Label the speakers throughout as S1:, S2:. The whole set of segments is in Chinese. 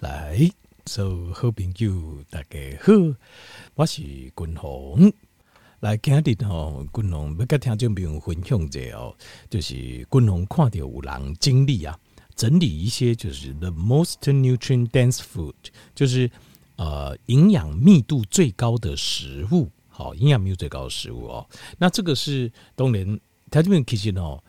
S1: 来，所有好朋友大家好，我是君鸿。来今日吼，君鸿要跟听众朋友分享一下哦，就是君鸿看到有人经历啊，整理一些就是 the most nutrient dense food，就是呃营养密度最高的食物，好，营养密度最高的食物哦。那这个是当然，他这边其实哦。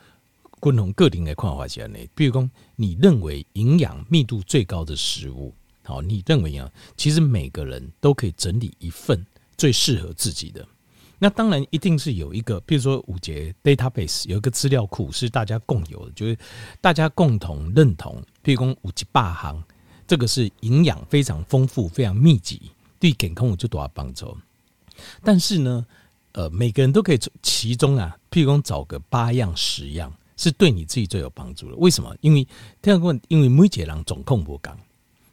S1: 不同个人的看法是安尼，比如讲，你认为营养密度最高的食物，好，你认为啊，其实每个人都可以整理一份最适合自己的。那当然一定是有一个，比如说五节 database 有一个资料库是大家共有的，就是大家共同认同，比如讲五节八行，这个是营养非常丰富、非常密集，对健康有就多少帮助。但是呢，呃，每个人都可以从其中啊，譬如讲找个八样、十样。是对你自己最有帮助的。为什么？因为第二个问，因为每一个人状况不同，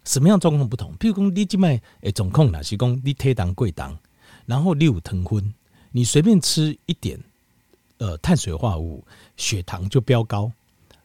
S1: 什么样状况不同？譬如说你今麦诶总控哪是讲你体重过重，然后你有糖分，你随便吃一点，呃，碳水化合物，血糖就飙高。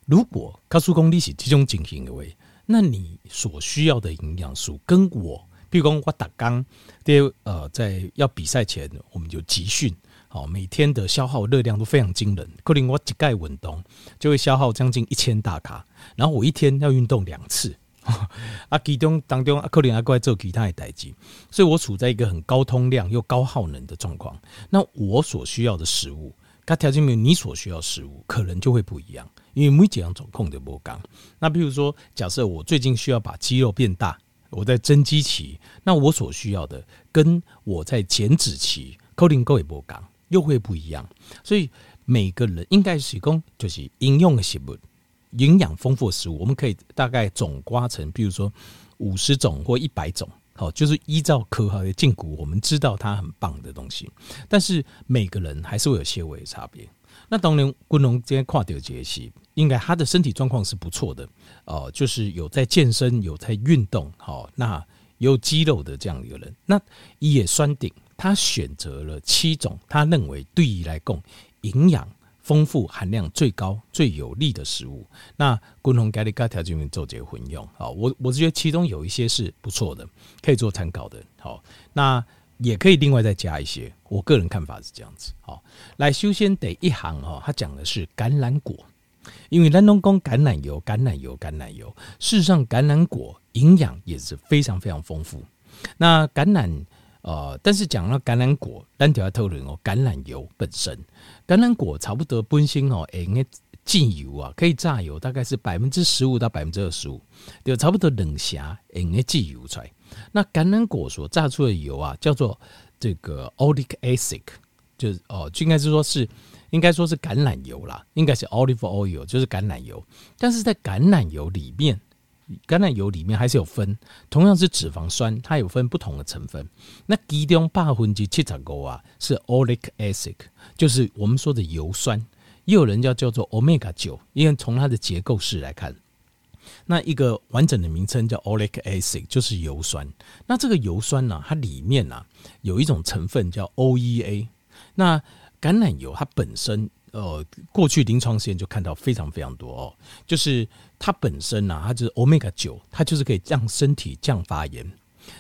S1: 如果告诉公你是这种情形的话，那你所需要的营养素跟我，譬如说我打刚，对，呃，在要比赛前，我们就集训。好，每天的消耗热量都非常惊人。可能我一盖运动就会消耗将近一千大卡，然后我一天要运动两次。啊，其中当中啊，可能还过来做其他的代志，所以我处在一个很高通量又高耗能的状况。那我所需要的食物，它条件没有你所需要的食物，可能就会不一样。因为每几样总控的不刚。那比如说，假设我最近需要把肌肉变大，我在增肌期，那我所需要的跟我在减脂期，可能够也不刚。又会不一样，所以每个人应该是供就是应用的食物，营养丰富的食物，我们可以大概总括成，比如说五十种或一百种，好，就是依照科学的进步，我们知道它很棒的东西。但是每个人还是会有些微的差别。那当然，君鸿今天跨掉节气，应该他的身体状况是不错的哦，就是有在健身，有在运动，好，那有肌肉的这样一个人，那也算顶。他选择了七种他认为对于来供营养丰富、含量最高、最有利的食物。那共同给你各条件面做这个混用。好，我我是觉得其中有一些是不错的，可以做参考的。好，那也可以另外再加一些。我个人看法是这样子。好，来修仙得一行哈，他讲的是橄榄果，因为咱拢讲橄榄油、橄榄油、橄榄油。事实上，橄榄果营养也是非常非常丰富。那橄榄。呃，但是讲到橄榄果，单条要透露哦，橄榄油本身，橄榄果差不多本身哦，应该净油啊，可以榨油，大概是百分之十五到百分之二十五，就差不多冷霞，哎，那净油出来。那橄榄果所榨出的油啊，叫做这个 olic acid，就是哦，就应该是说是应该说是橄榄油啦，应该是 olive oil，就是橄榄油。但是在橄榄油里面。橄榄油里面还是有分，同样是脂肪酸，它有分不同的成分。那其中百分之七十五啊是 oleic acid，就是我们说的油酸，也有人叫叫做 omega 九，因为从它的结构式来看，那一个完整的名称叫 oleic acid，就是油酸。那这个油酸呢、它里面呢、啊、有一种成分叫 OEA。那橄榄油它本身。呃，过去临床实验就看到非常非常多哦，就是它本身呢、啊，它就是 omega 九，它就是可以让身体降发炎。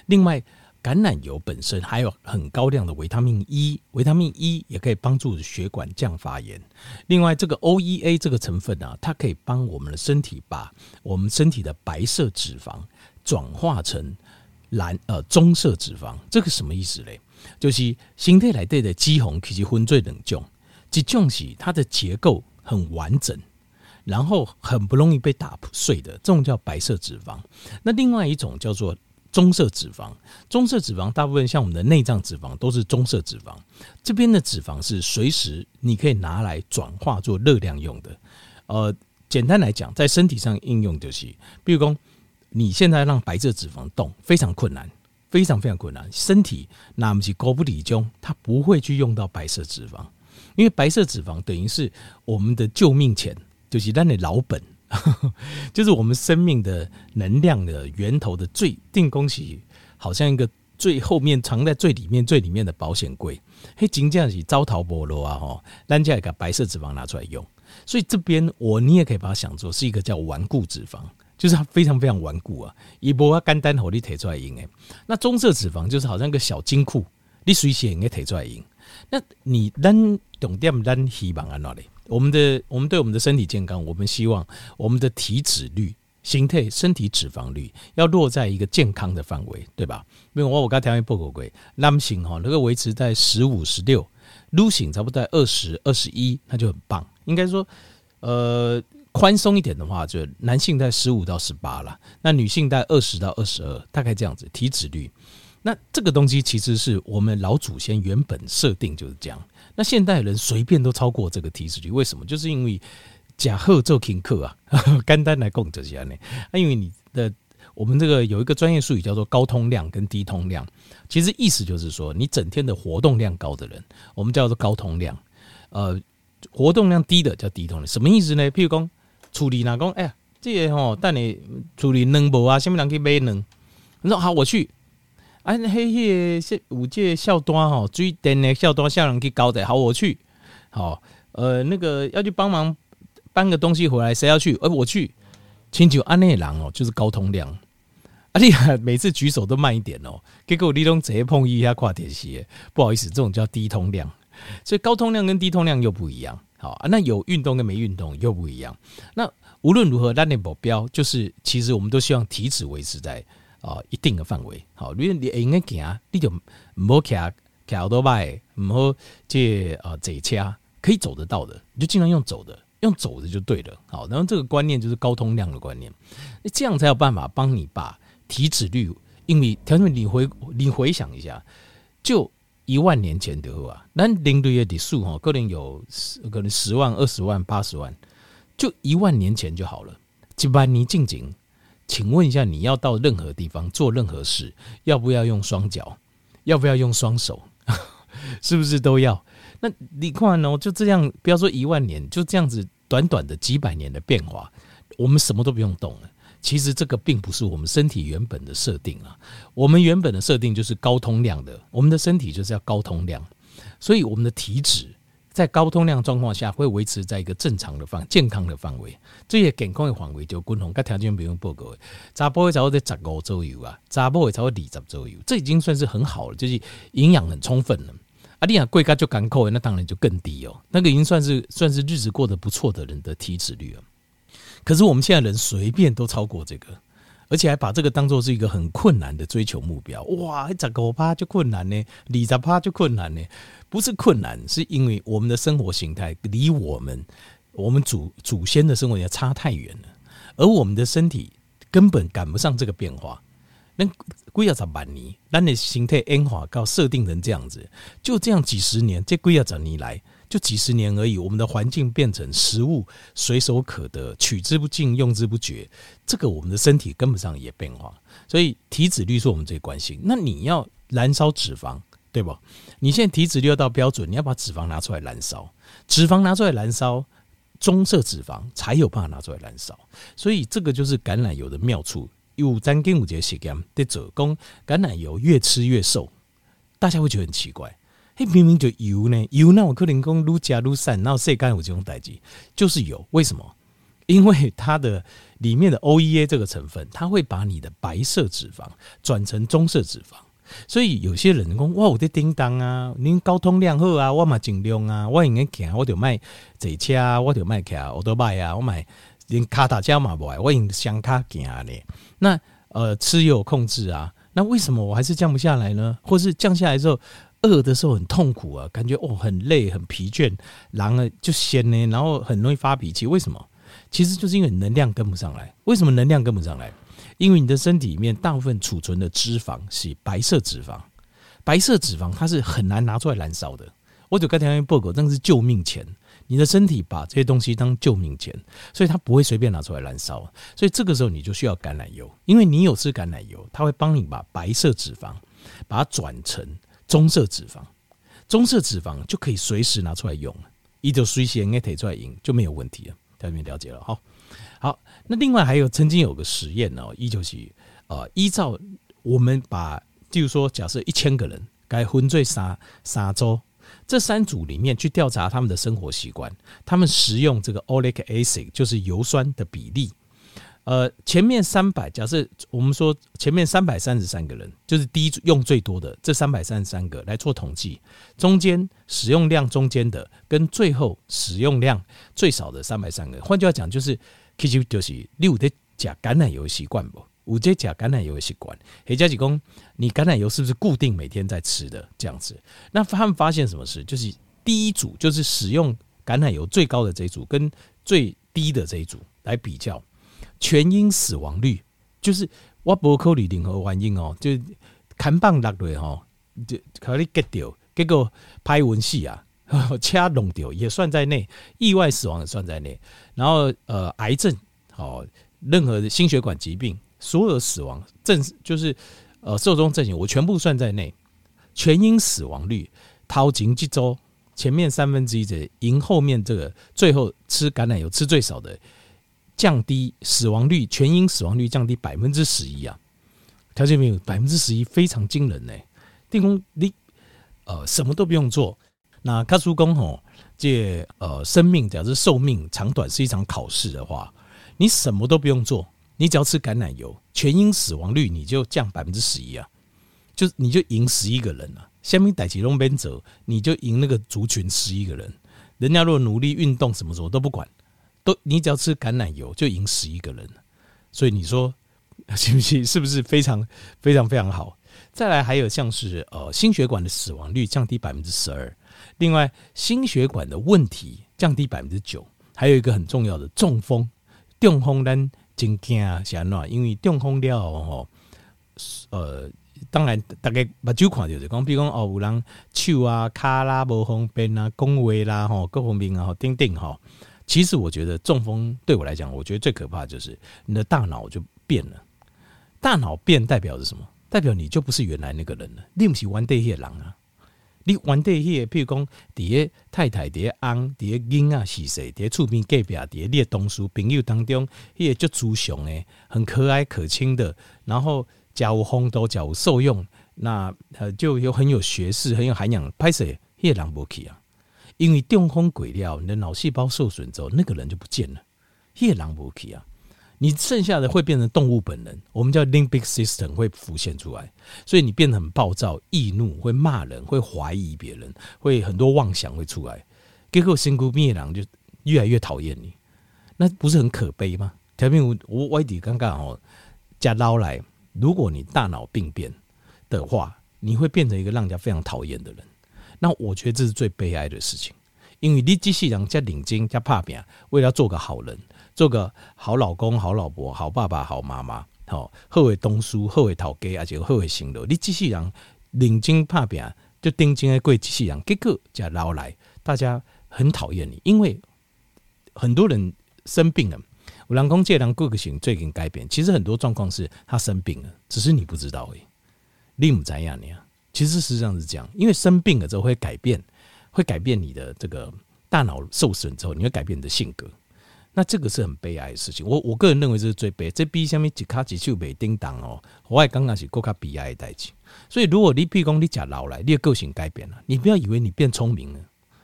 S1: 另外，橄榄油本身还有很高量的维他命 E，维他命 E 也可以帮助血管降发炎。另外，这个 OEA 这个成分呢、啊，它可以帮我们的身体把我们身体的白色脂肪转化成蓝呃棕色脂肪。这个什么意思嘞？就是身体内底的脂肪其实分最冷种。这种是它的结构很完整，然后很不容易被打碎的，这种叫白色脂肪。那另外一种叫做棕色脂肪，棕色脂肪大部分像我们的内脏脂肪都是棕色脂肪。这边的脂肪是随时你可以拿来转化做热量用的。呃，简单来讲，在身体上应用就是，比如说你现在让白色脂肪动非常困难，非常非常困难，身体那么是高不理中，它不会去用到白色脂肪。因为白色脂肪等于是我们的救命钱，就是咱的老本，就是我们生命的能量的源头的最定东西，好像一个最后面藏在最里面最里面的保险柜。嘿，真正是招桃波罗啊！吼，咱家把白色脂肪拿出来用，所以这边我你也可以把它想作是一个叫顽固脂肪，就是它非常非常顽固啊，一波啊肝单火力提出来赢诶。那棕色脂肪就是好像一个小金库，你随时应该提出来赢。那你单懂点单希望啊哪里？我们的我们对我们的身体健康，我们希望我们的体脂率、形态、身体脂肪率要落在一个健康的范围，对吧？因为我我刚条件报告过，男性哈能够维持在十五、十六，女性差不多在二十二十一，那就很棒。应该说，呃，宽松一点的话，就男性在十五到十八了，那女性在二十到二十二，大概这样子体脂率。那这个东西其实是我们老祖先原本设定就是这样。那现代人随便都超过这个体脂率，为什么？就是因为假贺做听课啊，肝单来供这些呢？那因为你的我们这个有一个专业术语叫做高通量跟低通量，其实意思就是说，你整天的活动量高的人，我们叫做高通量，呃，活动量低的叫低通量。什么意思呢？譬如讲处理哪工，哎呀，这个吼，带你处理能不啊？下面人去买能，你说好，我去。啊，嘿，迄个五届校端吼，最顶的校端下人去搞的，好，我去。好，呃，那个要去帮忙搬个东西回来，谁要去？呃，我去。请求安内郎哦，就是高通量。啊，你每次举手都慢一点哦，结果你拢直接碰一下跨铁鞋，不好意思，这种叫低通量。所以高通量跟低通量又不一样。好啊，那有运动跟没运动又不一样。那无论如何，咱的目标就是，其实我们都希望体脂维持在。啊，一定的范围，好，如果你应该行，你就唔好骑骑好多摆，唔好借啊坐车，可以走得到的，你就尽量用走的，用走的就对了。好，然后这个观念就是高通量的观念，你这样才有办法帮你把体脂率，因为条件你回你回想一下，就一万年前的话，那零度的数哈，可能有可能十万、二十万、八十万，就一万年前就好了，一万年进前。请问一下，你要到任何地方做任何事，要不要用双脚？要不要用双手？是不是都要？那你看哦，就这样，不要说一万年，就这样子短短的几百年的变化，我们什么都不用动了。其实这个并不是我们身体原本的设定啊，我们原本的设定就是高通量的，我们的身体就是要高通量，所以我们的体脂。在高通量状况下，会维持在一个正常的范、健康的范围。这些健康的范围就均衡，跟条件不用报告。查波会才会在十五左右啊，查甫会才会二十左右，这已经算是很好了，就是营养很充分了。啊，你讲贵咖就干扣，那当然就更低哦。那个已经算是算是日子过得不错的人的体脂率了。可是我们现在人随便都超过这个。而且还把这个当做是一个很困难的追求目标，哇！十五趴就困难呢，你咋趴就困难呢，不是困难，是因为我们的生活形态离我们我们祖祖先的生活也差太远了，而我们的身体根本赶不上这个变化。那几啊十万年，咱的形态演化到设定成这样子，就这样几十年，这几啊十年来。就几十年而已，我们的环境变成食物随手可得，取之不尽，用之不绝。这个我们的身体跟不上也变化，所以体脂率是我们最关心。那你要燃烧脂肪，对吧？你现在体脂率要到标准，你要把脂肪拿出来燃烧，脂肪拿出来燃烧，棕色脂肪才有办法拿出来燃烧。所以这个就是橄榄油的妙处。有咱跟五节时间在做工，橄榄油越吃越瘦，大家会觉得很奇怪。明明就油呢，油那我可能讲愈加愈散，然后晒干有这种代志，就是油。为什么？因为它的里面的 OEA 这个成分，它会把你的白色脂肪转成棕色脂肪。所以有些人讲哇，我的叮当啊，您高通量好啊，我嘛尽量啊，我应该行，我就卖坐车啊，我就卖骑欧多拜啊，我买连卡塔加嘛不爱，我用双卡行咧。那呃，吃有控制啊，那为什么我还是降不下来呢？或是降下来之后？饿的时候很痛苦啊，感觉哦很累很疲倦，然后就先呢，然后很容易发脾气。为什么？其实就是因为能量跟不上来。为什么能量跟不上来？因为你的身体里面大部分储存的脂肪是白色脂肪，白色脂肪它是很难拿出来燃烧的。我就跟条件报告，那是救命钱。你的身体把这些东西当救命钱，所以它不会随便拿出来燃烧。所以这个时候你就需要橄榄油，因为你有吃橄榄油，它会帮你把白色脂肪把它转成。棕色脂肪，棕色脂肪就可以随时拿出来用，一就随时应该提出来用就没有问题了。大家了解了，好，好。那另外还有曾经有个实验呢，依旧是呃，依照我们把，就是说，假设一千个人该分最三三周，这三组里面去调查他们的生活习惯，他们食用这个 oleic acid 就是油酸的比例，呃，前面三百，假设我们说前面三百三十三个人，就是第一组用最多的这三百三十三个来做统计，中间使用量中间的跟最后使用量最少的三百三个，换句话讲，就是其实就是你有在吃橄榄油习惯不？有在吃橄榄油习惯，黑加几公，你橄榄油是不是固定每天在吃的这样子？那他们发现什么事？就是第一组就是使用橄榄油最高的这一组跟最低的这一组来比较。全因死亡率就是我不考虑任何原因哦，就砍棒落来吼，就可以 get 掉，结果拍文戏啊，车弄掉也算在内，意外死亡也算在内，然后呃癌症哦，任何的心血管疾病，所有死亡症就是呃寿终正寝，我全部算在内。全因死亡率，掏前几周前面三分之一的赢后面这个最后吃橄榄油吃最少的。降低死亡率，全因死亡率降低百分之十一啊！条件没有百分之十一，非常惊人呢。电工你呃什么都不用做，那卡叔公吼，这呃生命假设寿命长短是一场考试的话，你什么都不用做，你只要吃橄榄油，全因死亡率你就降百分之十一啊！就你就赢十一个人了，下面逮起龙边走，你就赢那个族群十一个人。人家如果努力运动什么什么都不管。都，你只要吃橄榄油就赢十一个人了，所以你说 行不行？是不是非常非常非常好？再来还有像是呃心血管的死亡率降低百分之十二，另外心血管的问题降低百分之九，还有一个很重要的中风，中风咱真惊啊，是安怎？因为中风了吼，呃，当然大概目睭看就是讲，比如讲哦，有人手啊、脚啦无方便啊，讲话啦吼，各方面啊，吼，等等吼。其实我觉得中风对我来讲，我觉得最可怕就是你的大脑就变了。大脑变代表着什么？代表你就不是原来那个人了。你不是玩这些人啊，你玩这些，譬如讲，底下太太、底下翁、底下囡啊，是谁？底下厝边隔壁、底下你的同事朋友当中，那个就猪熊诶，很可爱可亲的，然后家务烘都家务受用，那就有很有学识、很有涵养。拍摄那个人不去啊。因为中风过了，你的脑细胞受损之后，那个人就不见了，夜狼不起啊！你剩下的会变成动物本能，我们叫 limbic system 会浮现出来，所以你变得很暴躁、易怒，会骂人，会怀疑别人，会很多妄想会出来，结果身躯变狼就越来越讨厌你，那不是很可悲吗？条片我我外地刚刚哦加捞来，如果你大脑病变的话，你会变成一个让人家非常讨厌的人。那我觉得这是最悲哀的事情，因为你机器人加领巾加怕扁，为了做个好人，做个好老公、好老婆、好爸爸、好妈妈，好后尾东叔、后尾讨给，而且后尾行的，你机器人领巾怕扁，就盯紧的贵机器人，结果加捞来，大家很讨厌你，因为很多人生病了，有人讲这人个性最近改变，其实很多状况是他生病了，只是你不知道而已，你不知道呢。其实实际上是这样，因为生病了之后会改变，会改变你的这个大脑受损之后，你会改变你的性格。那这个是很悲哀的事情。我我个人认为这是最悲哀，这比下面几卡几手没叮当哦，我还刚刚是够卡悲哀的代志。所以如果你譬如讲你假老来，你的个性改变了，你不要以为你变聪明了。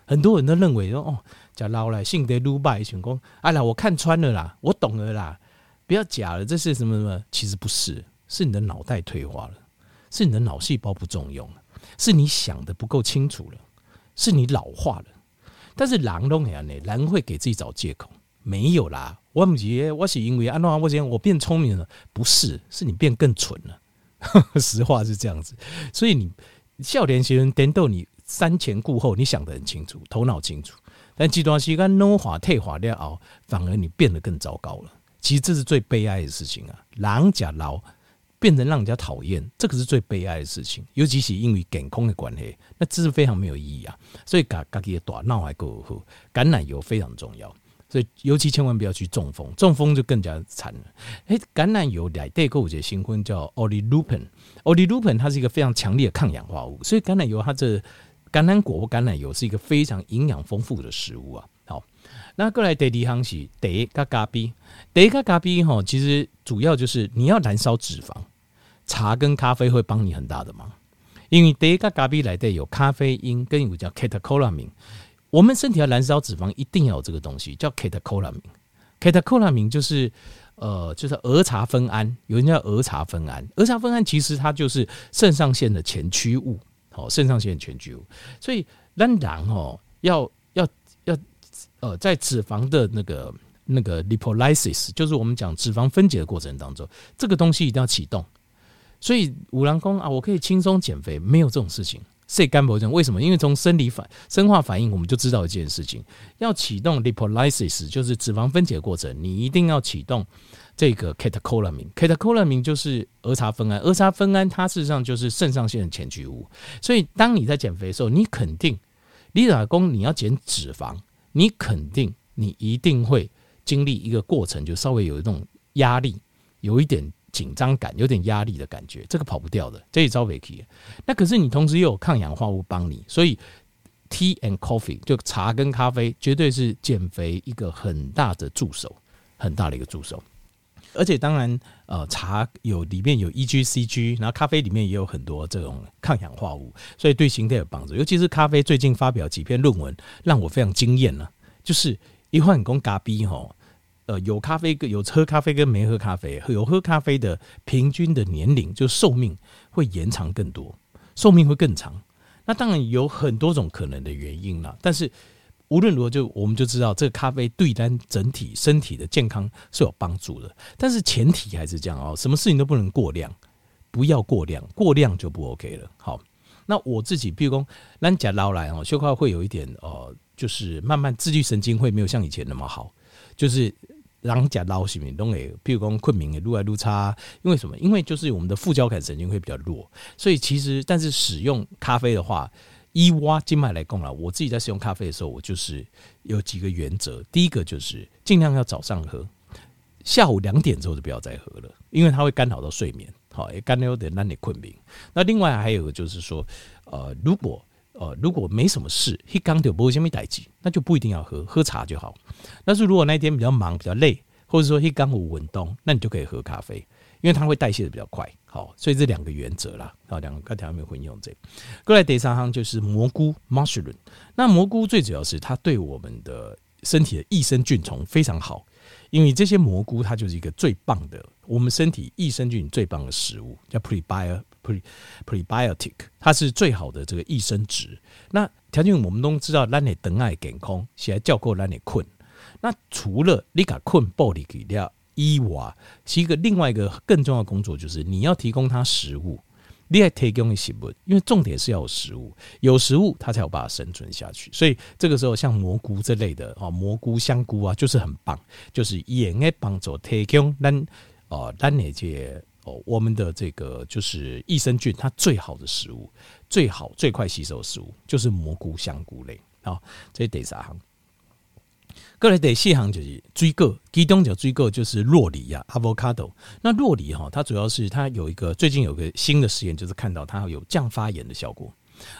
S1: 很多人都认为说哦，假老来性格鲁败，成功。哎呀，我看穿了啦，我懂了啦，不要假了，这是什么什么？其实不是，是你的脑袋退化了。是你的脑细胞不中用了，是你想的不够清楚了，是你老化了。但是狼都那样呢，狼会给自己找借口，没有啦。我不是，我是因为安诺我讲我变聪明了，不是，是你变更蠢了。实话是这样子，所以你少年时人颠倒你三前顾后，你想得很清楚，头脑清楚。但极端时间老化退化了后，反而你变得更糟糕了。其实这是最悲哀的事情啊，狼假老。变成让人家讨厌，这个是最悲哀的事情。尤其是因为健康的关系，那这是非常没有意义啊。所以嘎嘎己的大脑还够好，橄榄油非常重要。所以尤其千万不要去中风，中风就更加惨了。诶，橄榄油来代购这新婚叫 olyleupen，olyleupen 它是一个非常强烈的抗氧化物，所以橄榄油它这橄榄果或橄榄油是一个非常营养丰富的食物啊。那过来第二行是茶加咖啡，茶加咖啡哈，其实主要就是你要燃烧脂肪，茶跟咖啡会帮你很大的忙，因为茶加咖啡来的有咖啡因跟有叫 catecholamine，我们身体要燃烧脂肪一定要有这个东西叫 catecholamine，catecholamine 就是呃，就是儿茶酚胺，有人叫儿茶酚胺，儿茶酚胺其实它就是肾上腺的前驱物，好，肾上腺前驱物，所以当然哦，要呃，在脂肪的那个那个 lipolysis，就是我们讲脂肪分解的过程当中，这个东西一定要启动。所以五郎公啊，我可以轻松减肥，没有这种事情。谁干不这样？为什么？因为从生理反、生化反应，我们就知道一件事情：要启动 lipolysis，就是脂肪分解的过程，你一定要启动这个 catecholamine。catecholamine 就是儿茶酚胺，儿茶酚胺它事实上就是肾上腺的前驱物。所以，当你在减肥的时候，你肯定，李老公你要减脂肪，你肯定你一定会经历一个过程，就稍微有一种压力，有一点。紧张感，有点压力的感觉，这个跑不掉的，这一招可以。那可是你同时又有抗氧化物帮你，所以 tea and coffee 就茶跟咖啡绝对是减肥一个很大的助手，很大的一个助手。而且当然，呃，茶有里面有 EGCG，然后咖啡里面也有很多这种抗氧化物，所以对形态有帮助。尤其是咖啡，最近发表几篇论文让我非常惊艳了，就是一换工咖啡吼。呃，有咖啡跟有喝咖啡跟没喝咖啡，有喝咖啡的平均的年龄就寿命会延长更多，寿命会更长。那当然有很多种可能的原因啦，但是无论如何，就我们就知道这个咖啡对单整体身体的健康是有帮助的。但是前提还是这样哦，什么事情都不能过量，不要过量，过量就不 OK 了。好，那我自己，比如说咱家老来哦，消化会有一点呃，就是慢慢自律神经会没有像以前那么好，就是。让甲捞西米东诶，譬如讲困眠诶，撸来撸差，因为什么？因为就是我们的副交感神经会比较弱，所以其实但是使用咖啡的话，一挖经脉来讲了，我自己在使用咖啡的时候，我就是有几个原则。第一个就是尽量要早上喝，下午两点之后就不要再喝了，因为它会干扰到睡眠，好，也干扰点让你困眠。那另外还有个就是说，呃，如果呃，如果没什么事，一刚就不会先没待机，那就不一定要喝，喝茶就好。但是如果那一天比较忙、比较累，或者说一刚无运动，那你就可以喝咖啡，因为它会代谢的比较快。所以这两个原则啦，啊，两个条没有混用这个。过来第三行就是蘑菇 mushroom，那蘑菇最主要是它对我们的身体的益生菌虫非常好。因为这些蘑菇，它就是一个最棒的，我们身体益生菌最棒的食物，叫 prebiotic，它是最好的这个益生质。那条件我们都知道，让你等爱健康，起来叫够让你困。那除了你敢困暴力给掉伊娃，是一个另外一个更重要的工作就是你要提供它食物。你还提供食物，因为重点是要有食物，有食物它才有办法生存下去。所以这个时候，像蘑菇这类的啊，蘑菇、香菇啊，就是很棒，就是也应该帮助提供咱哦，咱那些哦，我们的这个就是益生菌，它最好的食物，最好最快吸收食物就是蘑菇、香菇类啊，这得啥行。过来第四行就是水果，其中就水果就是洛梨呀，avocado。那洛梨哈，它主要是它有一个最近有个新的实验，就是看到它有降发炎的效果，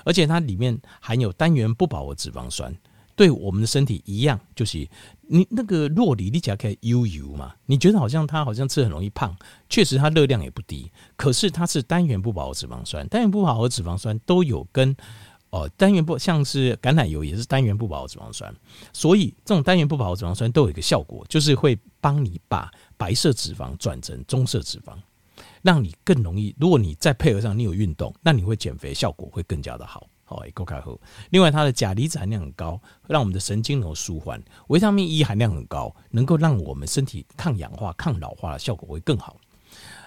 S1: 而且它里面含有单元不饱和脂肪酸，对我们的身体一样，就是你那个洛梨，你只要可以悠悠嘛，你觉得好像它好像吃很容易胖，确实它热量也不低，可是它是单元不饱和脂肪酸，单元不饱和脂肪酸都有跟。哦，单元不像是橄榄油也是单元不饱和脂肪酸，所以这种单元不饱和脂肪酸都有一个效果，就是会帮你把白色脂肪转成棕色脂肪，让你更容易。如果你再配合上你有运动，那你会减肥效果会更加的好。好，够开喝。另外，它的钾离子含量很高，让我们的神经能够舒缓。维他命 E 含量很高，能够让我们身体抗氧化、抗老化的效果会更好。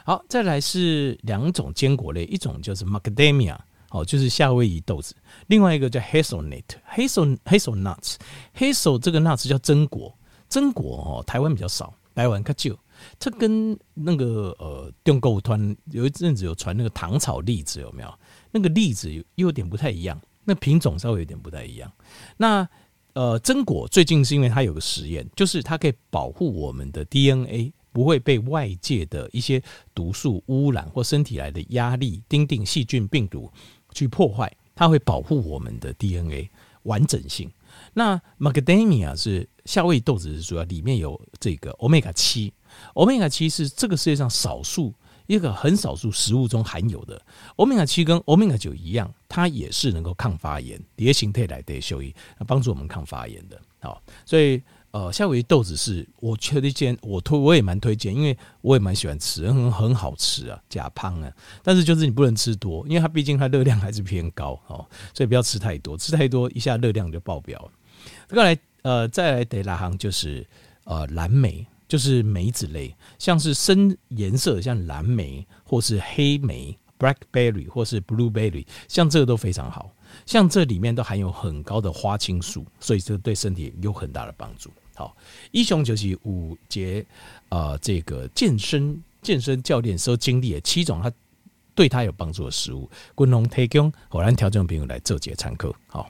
S1: 好，再来是两种坚果类，一种就是 Macadamia。哦，就是夏威夷豆子，另外一个叫 hazelnut，hazel hazelnuts，hazel 这个 nuts 叫榛果，榛果哦，台湾比较少，台湾较少。它跟那个呃，用购物团有一阵子有传那个糖炒栗子，有没有？那个栗子又有点不太一样，那品种稍微有点不太一样。那呃，榛果最近是因为它有个实验，就是它可以保护我们的 DNA 不会被外界的一些毒素污染或身体来的压力、叮叮细菌、病毒。去破坏，它会保护我们的 DNA 完整性。那 Macadamia 是夏威夷豆子，是主要里面有这个 Omega 七，Omega 七是这个世界上少数一个很少数食物中含有的。Omega 七跟 Omega 九一样，它也是能够抗发炎，蝶形肽来的效益，帮助我们抗发炎的。好，所以呃，夏威夷豆子是我推荐，我推我也蛮推荐，因为我也蛮喜欢吃，很很好吃啊，假胖啊。但是就是你不能吃多，因为它毕竟它热量还是偏高哦，所以不要吃太多，吃太多一下热量就爆表了。再来呃，再来第二行就是呃蓝莓，就是梅子类，像是深颜色像蓝莓或是黑莓 （blackberry） 或是 blueberry，像这个都非常好。像这里面都含有很高的花青素，所以这对身体有很大的帮助。好，一雄就是五节，呃，这个健身健身教练所经历的七种，他对他有帮助的食物，共同提供，和咱听众朋友来做节参考。好。